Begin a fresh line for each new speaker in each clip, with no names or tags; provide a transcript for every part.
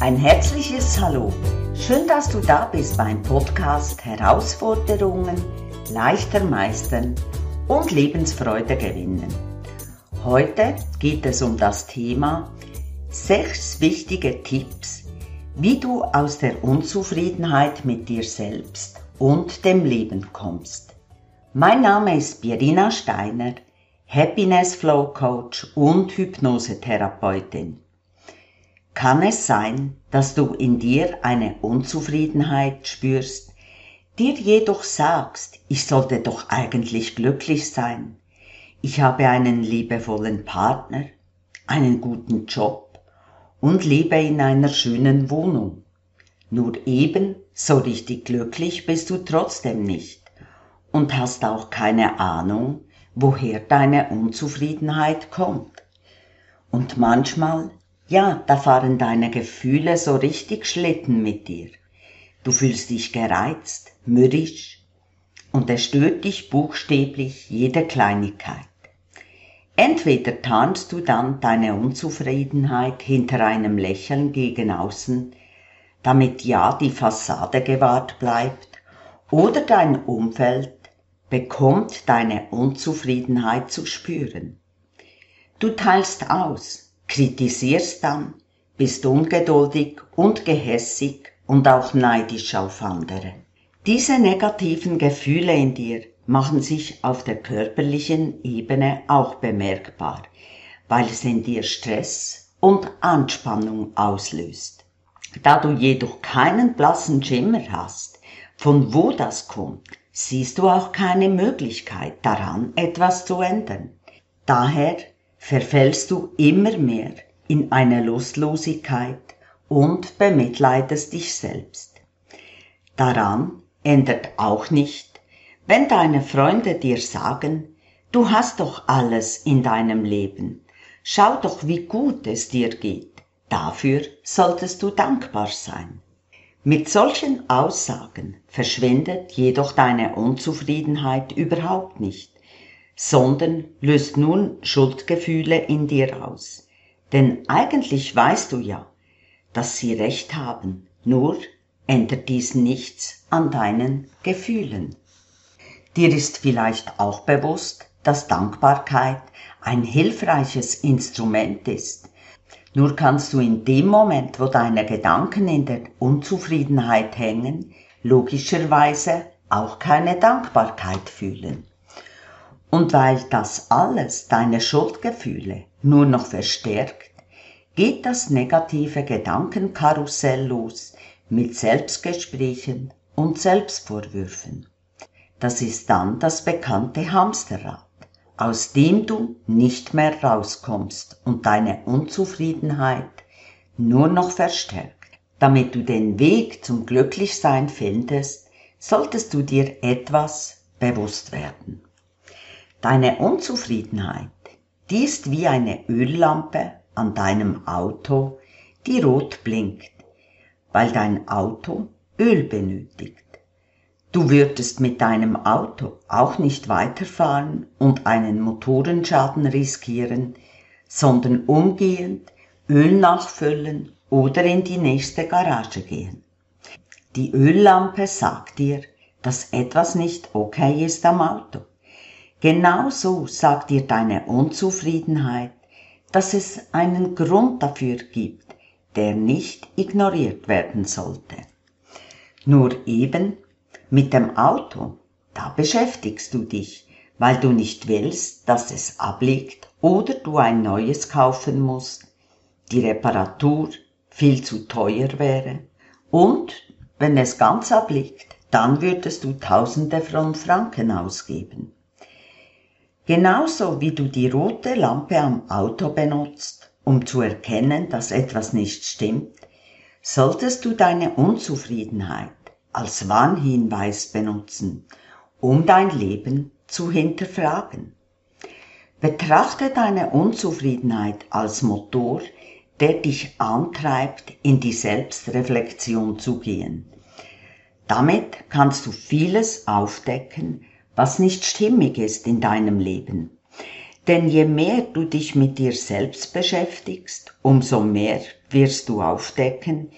Ein herzliches Hallo. Schön, dass du da bist beim Podcast Herausforderungen leichter meistern und Lebensfreude gewinnen. Heute geht es um das Thema sechs wichtige Tipps, wie du aus der Unzufriedenheit mit dir selbst und dem Leben kommst. Mein Name ist Birina Steiner, Happiness Flow Coach und Hypnosetherapeutin. Kann es sein, dass du in dir eine Unzufriedenheit spürst, dir jedoch sagst, ich sollte doch eigentlich glücklich sein, ich habe einen liebevollen Partner, einen guten Job und lebe in einer schönen Wohnung. Nur eben so richtig glücklich bist du trotzdem nicht und hast auch keine Ahnung, woher deine Unzufriedenheit kommt. Und manchmal, ja, da fahren deine Gefühle so richtig Schlitten mit dir. Du fühlst dich gereizt, mürrisch und es stört dich buchstäblich jede Kleinigkeit. Entweder tarnst du dann deine Unzufriedenheit hinter einem Lächeln gegen außen, damit ja die Fassade gewahrt bleibt, oder dein Umfeld bekommt deine Unzufriedenheit zu spüren. Du teilst aus, kritisierst dann, bist ungeduldig und gehässig und auch neidisch auf andere. Diese negativen Gefühle in dir machen sich auf der körperlichen Ebene auch bemerkbar, weil es in dir Stress und Anspannung auslöst. Da du jedoch keinen blassen Schimmer hast, von wo das kommt, siehst du auch keine Möglichkeit daran, etwas zu ändern. Daher verfällst du immer mehr in eine Lustlosigkeit und bemitleidest dich selbst. Daran ändert auch nicht, wenn deine Freunde dir sagen, du hast doch alles in deinem Leben, schau doch, wie gut es dir geht, dafür solltest du dankbar sein. Mit solchen Aussagen verschwindet jedoch deine Unzufriedenheit überhaupt nicht, sondern löst nun Schuldgefühle in dir aus. Denn eigentlich weißt du ja, dass sie recht haben, nur ändert dies nichts an deinen Gefühlen. Dir ist vielleicht auch bewusst, dass Dankbarkeit ein hilfreiches Instrument ist, nur kannst du in dem Moment, wo deine Gedanken in der Unzufriedenheit hängen, logischerweise auch keine Dankbarkeit fühlen. Und weil das alles deine Schuldgefühle nur noch verstärkt, geht das negative Gedankenkarussell los mit Selbstgesprächen und Selbstvorwürfen. Das ist dann das bekannte Hamsterrad aus dem du nicht mehr rauskommst und deine Unzufriedenheit nur noch verstärkt. Damit du den Weg zum Glücklichsein findest, solltest du dir etwas bewusst werden. Deine Unzufriedenheit, die ist wie eine Öllampe an deinem Auto, die rot blinkt, weil dein Auto Öl benötigt. Du würdest mit deinem Auto auch nicht weiterfahren und einen Motorenschaden riskieren, sondern umgehend Öl nachfüllen oder in die nächste Garage gehen. Die Öllampe sagt dir, dass etwas nicht okay ist am Auto. Genauso sagt dir deine Unzufriedenheit, dass es einen Grund dafür gibt, der nicht ignoriert werden sollte. Nur eben mit dem Auto, da beschäftigst du dich, weil du nicht willst, dass es abliegt oder du ein neues kaufen musst, die Reparatur viel zu teuer wäre und wenn es ganz abliegt, dann würdest du Tausende von Franken ausgeben. Genauso wie du die rote Lampe am Auto benutzt, um zu erkennen, dass etwas nicht stimmt, solltest du deine Unzufriedenheit als Warnhinweis benutzen, um dein Leben zu hinterfragen. Betrachte deine Unzufriedenheit als Motor, der dich antreibt, in die Selbstreflexion zu gehen. Damit kannst du vieles aufdecken, was nicht stimmig ist in deinem Leben. Denn je mehr du dich mit dir selbst beschäftigst, umso mehr wirst du aufdecken,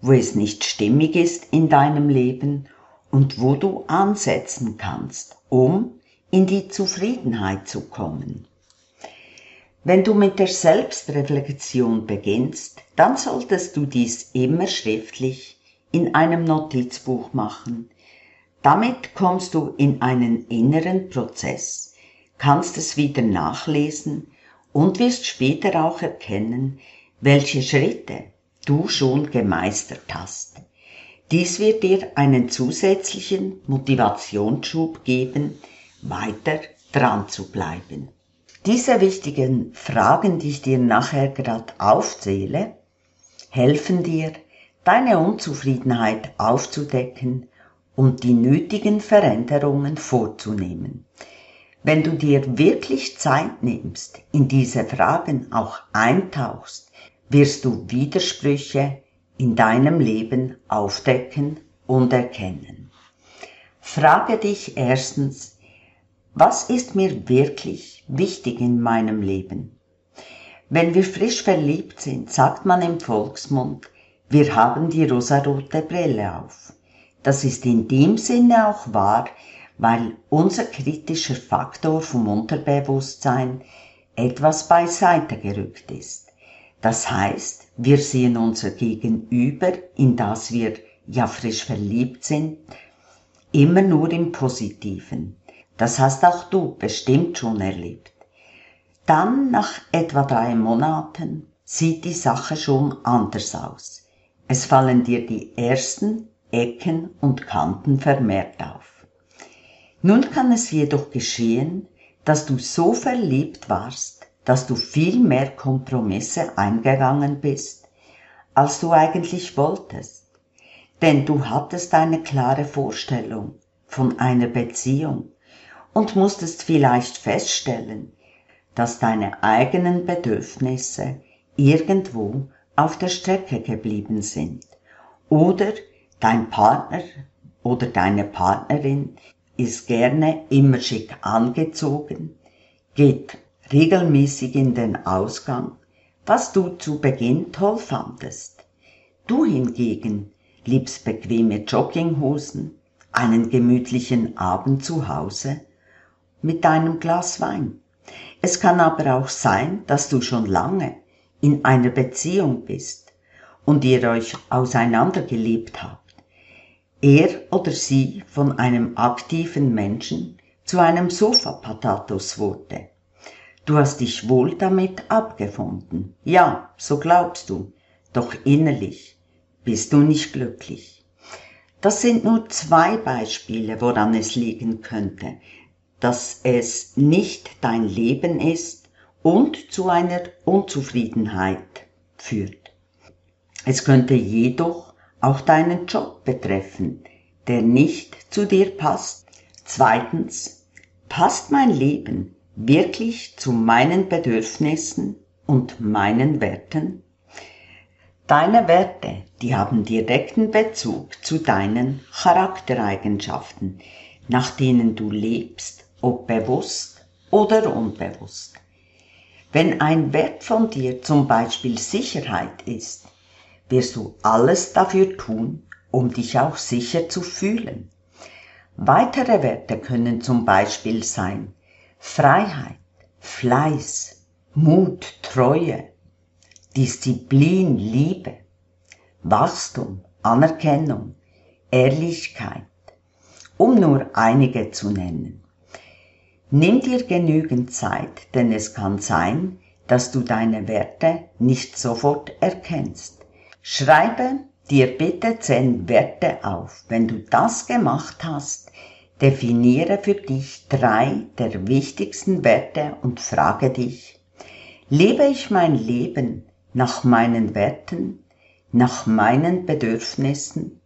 wo es nicht stimmig ist in deinem Leben und wo du ansetzen kannst, um in die Zufriedenheit zu kommen. Wenn du mit der Selbstreflexion beginnst, dann solltest du dies immer schriftlich in einem Notizbuch machen. Damit kommst du in einen inneren Prozess, kannst es wieder nachlesen und wirst später auch erkennen, welche Schritte du schon gemeistert hast. Dies wird dir einen zusätzlichen Motivationsschub geben, weiter dran zu bleiben. Diese wichtigen Fragen, die ich dir nachher gerade aufzähle, helfen dir, deine Unzufriedenheit aufzudecken und die nötigen Veränderungen vorzunehmen. Wenn du dir wirklich Zeit nimmst, in diese Fragen auch eintauchst, wirst du Widersprüche in deinem Leben aufdecken und erkennen. Frage dich erstens, was ist mir wirklich wichtig in meinem Leben? Wenn wir frisch verliebt sind, sagt man im Volksmund, wir haben die rosarote Brille auf. Das ist in dem Sinne auch wahr, weil unser kritischer Faktor vom Unterbewusstsein etwas beiseite gerückt ist. Das heißt, wir sehen unser Gegenüber, in das wir ja frisch verliebt sind, immer nur im Positiven. Das hast auch du bestimmt schon erlebt. Dann, nach etwa drei Monaten, sieht die Sache schon anders aus. Es fallen dir die ersten Ecken und Kanten vermehrt auf. Nun kann es jedoch geschehen, dass du so verliebt warst, dass du viel mehr Kompromisse eingegangen bist, als du eigentlich wolltest. Denn du hattest eine klare Vorstellung von einer Beziehung und musstest vielleicht feststellen, dass deine eigenen Bedürfnisse irgendwo auf der Strecke geblieben sind oder dein Partner oder deine Partnerin ist gerne immer schick angezogen, geht regelmäßig in den Ausgang, was du zu Beginn toll fandest. Du hingegen liebst bequeme Jogginghosen, einen gemütlichen Abend zu Hause mit deinem Glas Wein. Es kann aber auch sein, dass du schon lange in einer Beziehung bist und ihr euch auseinandergelebt habt er oder sie von einem aktiven Menschen zu einem Sofapatatus wurde. Du hast dich wohl damit abgefunden. Ja, so glaubst du. Doch innerlich bist du nicht glücklich. Das sind nur zwei Beispiele, woran es liegen könnte, dass es nicht dein Leben ist und zu einer Unzufriedenheit führt. Es könnte jedoch auch deinen Job betreffen, der nicht zu dir passt. Zweitens, passt mein Leben wirklich zu meinen Bedürfnissen und meinen Werten? Deine Werte, die haben direkten Bezug zu deinen Charaktereigenschaften, nach denen du lebst, ob bewusst oder unbewusst. Wenn ein Wert von dir zum Beispiel Sicherheit ist, wirst du alles dafür tun, um dich auch sicher zu fühlen. Weitere Werte können zum Beispiel sein Freiheit, Fleiß, Mut, Treue, Disziplin, Liebe, Wachstum, Anerkennung, Ehrlichkeit, um nur einige zu nennen. Nimm dir genügend Zeit, denn es kann sein, dass du deine Werte nicht sofort erkennst. Schreibe dir bitte zehn Werte auf. Wenn du das gemacht hast, definiere für dich drei der wichtigsten Werte und frage dich, lebe ich mein Leben nach meinen Werten, nach meinen Bedürfnissen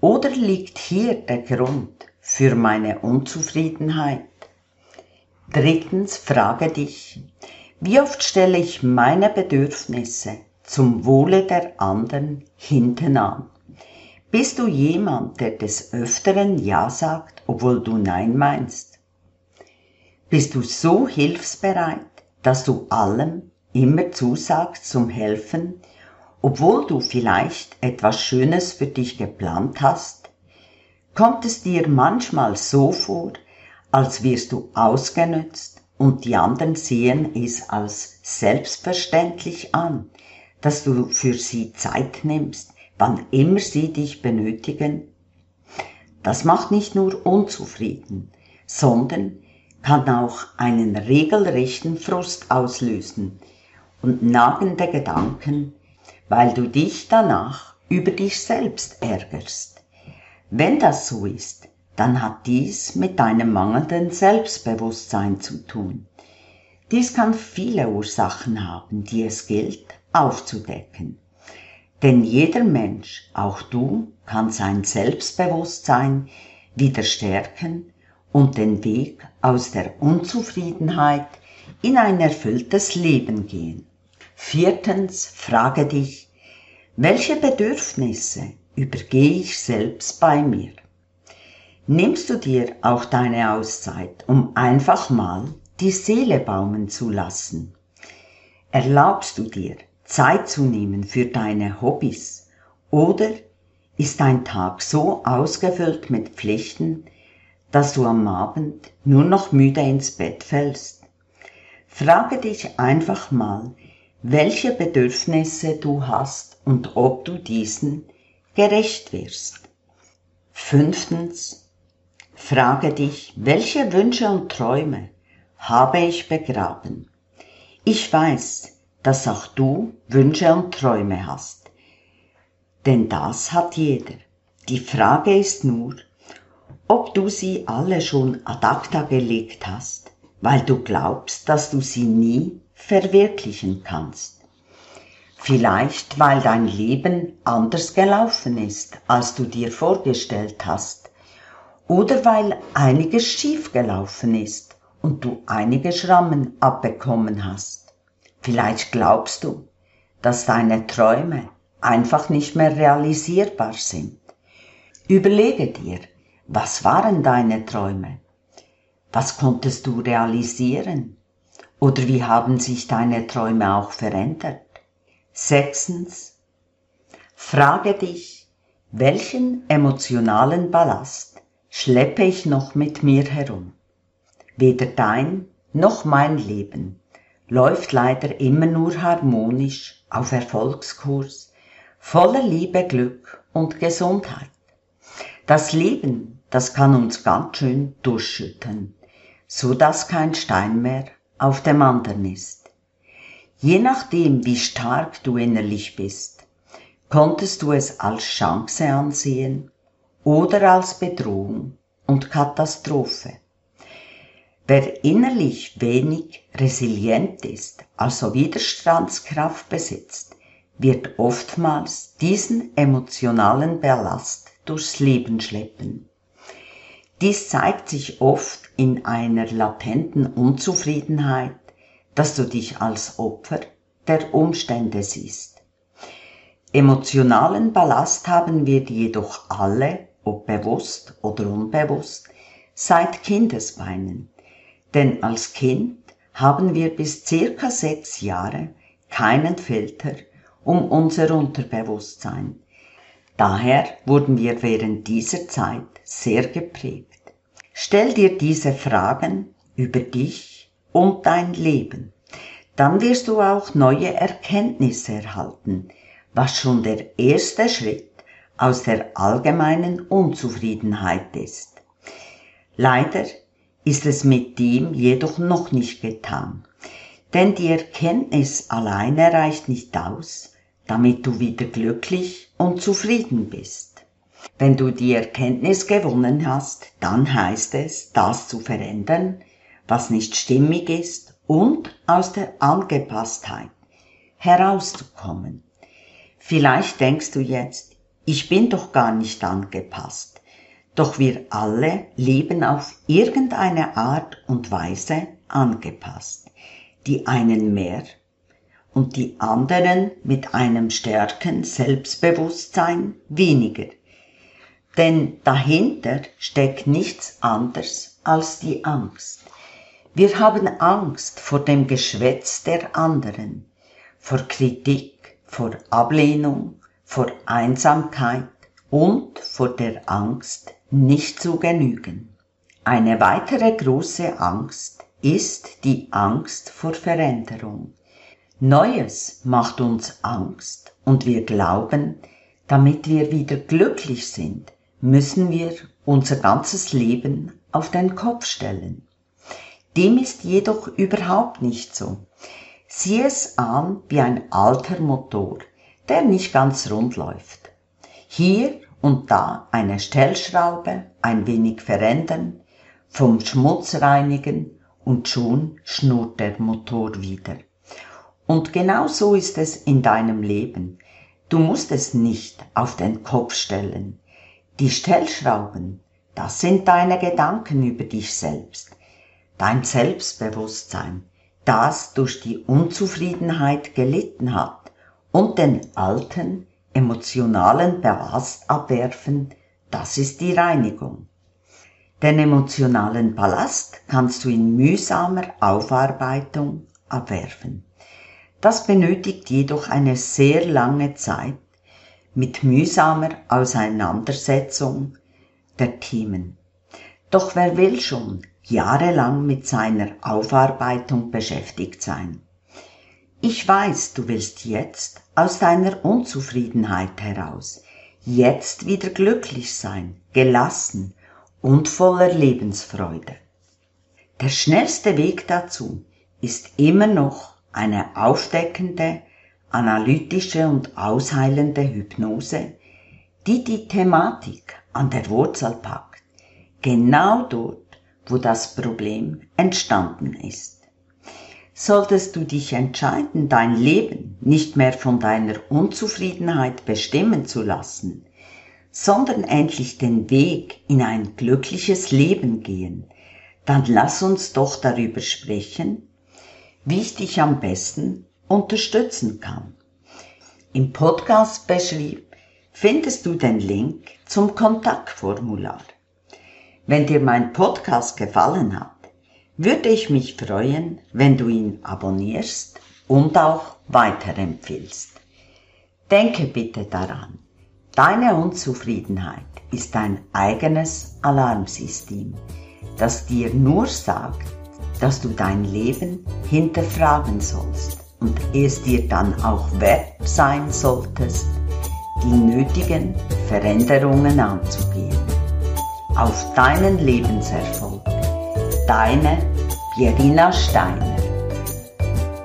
oder liegt hier der Grund für meine Unzufriedenheit? Drittens frage dich, wie oft stelle ich meine Bedürfnisse zum Wohle der anderen hinten an. Bist du jemand, der des Öfteren Ja sagt, obwohl du Nein meinst? Bist du so hilfsbereit, dass du allem immer zusagst zum Helfen obwohl du vielleicht etwas Schönes für dich geplant hast? Kommt es dir manchmal so vor, als wirst du ausgenützt und die anderen sehen es als selbstverständlich an, dass du für sie Zeit nimmst, wann immer sie dich benötigen? Das macht nicht nur unzufrieden, sondern kann auch einen regelrechten Frust auslösen und nagende Gedanken, weil du dich danach über dich selbst ärgerst. Wenn das so ist, dann hat dies mit deinem mangelnden Selbstbewusstsein zu tun. Dies kann viele Ursachen haben, die es gilt aufzudecken. Denn jeder Mensch, auch du, kann sein Selbstbewusstsein wieder stärken und den Weg aus der Unzufriedenheit in ein erfülltes Leben gehen. Viertens, frage dich, welche Bedürfnisse übergehe ich selbst bei mir? Nimmst du dir auch deine Auszeit, um einfach mal die Seele baumen zu lassen? Erlaubst du dir, Zeit zu nehmen für deine Hobbys? Oder ist dein Tag so ausgefüllt mit Pflichten, dass du am Abend nur noch müde ins Bett fällst? Frage dich einfach mal, welche Bedürfnisse du hast und ob du diesen gerecht wirst. Fünftens, frage dich, welche Wünsche und Träume habe ich begraben? Ich weiß, dass auch du Wünsche und Träume hast. Denn das hat jeder. Die Frage ist nur, ob du sie alle schon ad acta gelegt hast, weil du glaubst, dass du sie nie verwirklichen kannst. Vielleicht, weil dein Leben anders gelaufen ist, als du dir vorgestellt hast, oder weil einiges schief gelaufen ist und du einige Schrammen abbekommen hast. Vielleicht glaubst du, dass deine Träume einfach nicht mehr realisierbar sind. Überlege dir, was waren deine Träume? Was konntest du realisieren? Oder wie haben sich deine Träume auch verändert? Sechstens, frage dich, welchen emotionalen Ballast schleppe ich noch mit mir herum? Weder dein noch mein Leben läuft leider immer nur harmonisch auf Erfolgskurs, voller Liebe, Glück und Gesundheit. Das Leben, das kann uns ganz schön durchschütten, so dass kein Stein mehr auf dem anderen ist. Je nachdem, wie stark du innerlich bist, konntest du es als Chance ansehen oder als Bedrohung und Katastrophe. Wer innerlich wenig resilient ist, also Widerstandskraft besitzt, wird oftmals diesen emotionalen Ballast durchs Leben schleppen. Dies zeigt sich oft in einer latenten Unzufriedenheit, dass du dich als Opfer der Umstände siehst. Emotionalen Ballast haben wir jedoch alle, ob bewusst oder unbewusst, seit Kindesbeinen denn als Kind haben wir bis circa sechs Jahre keinen Filter um unser Unterbewusstsein. Daher wurden wir während dieser Zeit sehr geprägt. Stell dir diese Fragen über dich und dein Leben. Dann wirst du auch neue Erkenntnisse erhalten, was schon der erste Schritt aus der allgemeinen Unzufriedenheit ist. Leider ist es mit dem jedoch noch nicht getan. Denn die Erkenntnis alleine reicht nicht aus, damit du wieder glücklich und zufrieden bist. Wenn du die Erkenntnis gewonnen hast, dann heißt es, das zu verändern, was nicht stimmig ist und aus der Angepasstheit herauszukommen. Vielleicht denkst du jetzt, ich bin doch gar nicht angepasst. Doch wir alle leben auf irgendeine Art und Weise angepasst. Die einen mehr und die anderen mit einem stärken Selbstbewusstsein weniger. Denn dahinter steckt nichts anderes als die Angst. Wir haben Angst vor dem Geschwätz der anderen, vor Kritik, vor Ablehnung, vor Einsamkeit und vor der Angst, nicht zu genügen. Eine weitere große Angst ist die Angst vor Veränderung. Neues macht uns Angst und wir glauben, damit wir wieder glücklich sind, müssen wir unser ganzes Leben auf den Kopf stellen. Dem ist jedoch überhaupt nicht so. Sieh es an wie ein alter Motor, der nicht ganz rund läuft. Hier und da eine Stellschraube, ein wenig verändern, vom Schmutz reinigen und schon schnurrt der Motor wieder. Und genau so ist es in deinem Leben. Du musst es nicht auf den Kopf stellen. Die Stellschrauben, das sind deine Gedanken über dich selbst, dein Selbstbewusstsein, das durch die Unzufriedenheit gelitten hat und den alten, emotionalen Ballast abwerfen, das ist die Reinigung. Den emotionalen Ballast kannst du in mühsamer Aufarbeitung abwerfen. Das benötigt jedoch eine sehr lange Zeit mit mühsamer Auseinandersetzung der Themen. Doch wer will schon jahrelang mit seiner Aufarbeitung beschäftigt sein? Ich weiß, du willst jetzt aus deiner Unzufriedenheit heraus, jetzt wieder glücklich sein, gelassen und voller Lebensfreude. Der schnellste Weg dazu ist immer noch eine aufdeckende, analytische und ausheilende Hypnose, die die Thematik an der Wurzel packt, genau dort, wo das Problem entstanden ist. Solltest du dich entscheiden, dein Leben nicht mehr von deiner Unzufriedenheit bestimmen zu lassen, sondern endlich den Weg in ein glückliches Leben gehen, dann lass uns doch darüber sprechen, wie ich dich am besten unterstützen kann. Im Podcast beschrieb findest du den Link zum Kontaktformular. Wenn dir mein Podcast gefallen hat, würde ich mich freuen, wenn du ihn abonnierst und auch weiterempfiehlst. Denke bitte daran, deine Unzufriedenheit ist dein eigenes Alarmsystem, das dir nur sagt, dass du dein Leben hinterfragen sollst und es dir dann auch wert sein solltest, die nötigen Veränderungen anzugehen. Auf deinen Lebenserfolg. Deine Pierina Steiner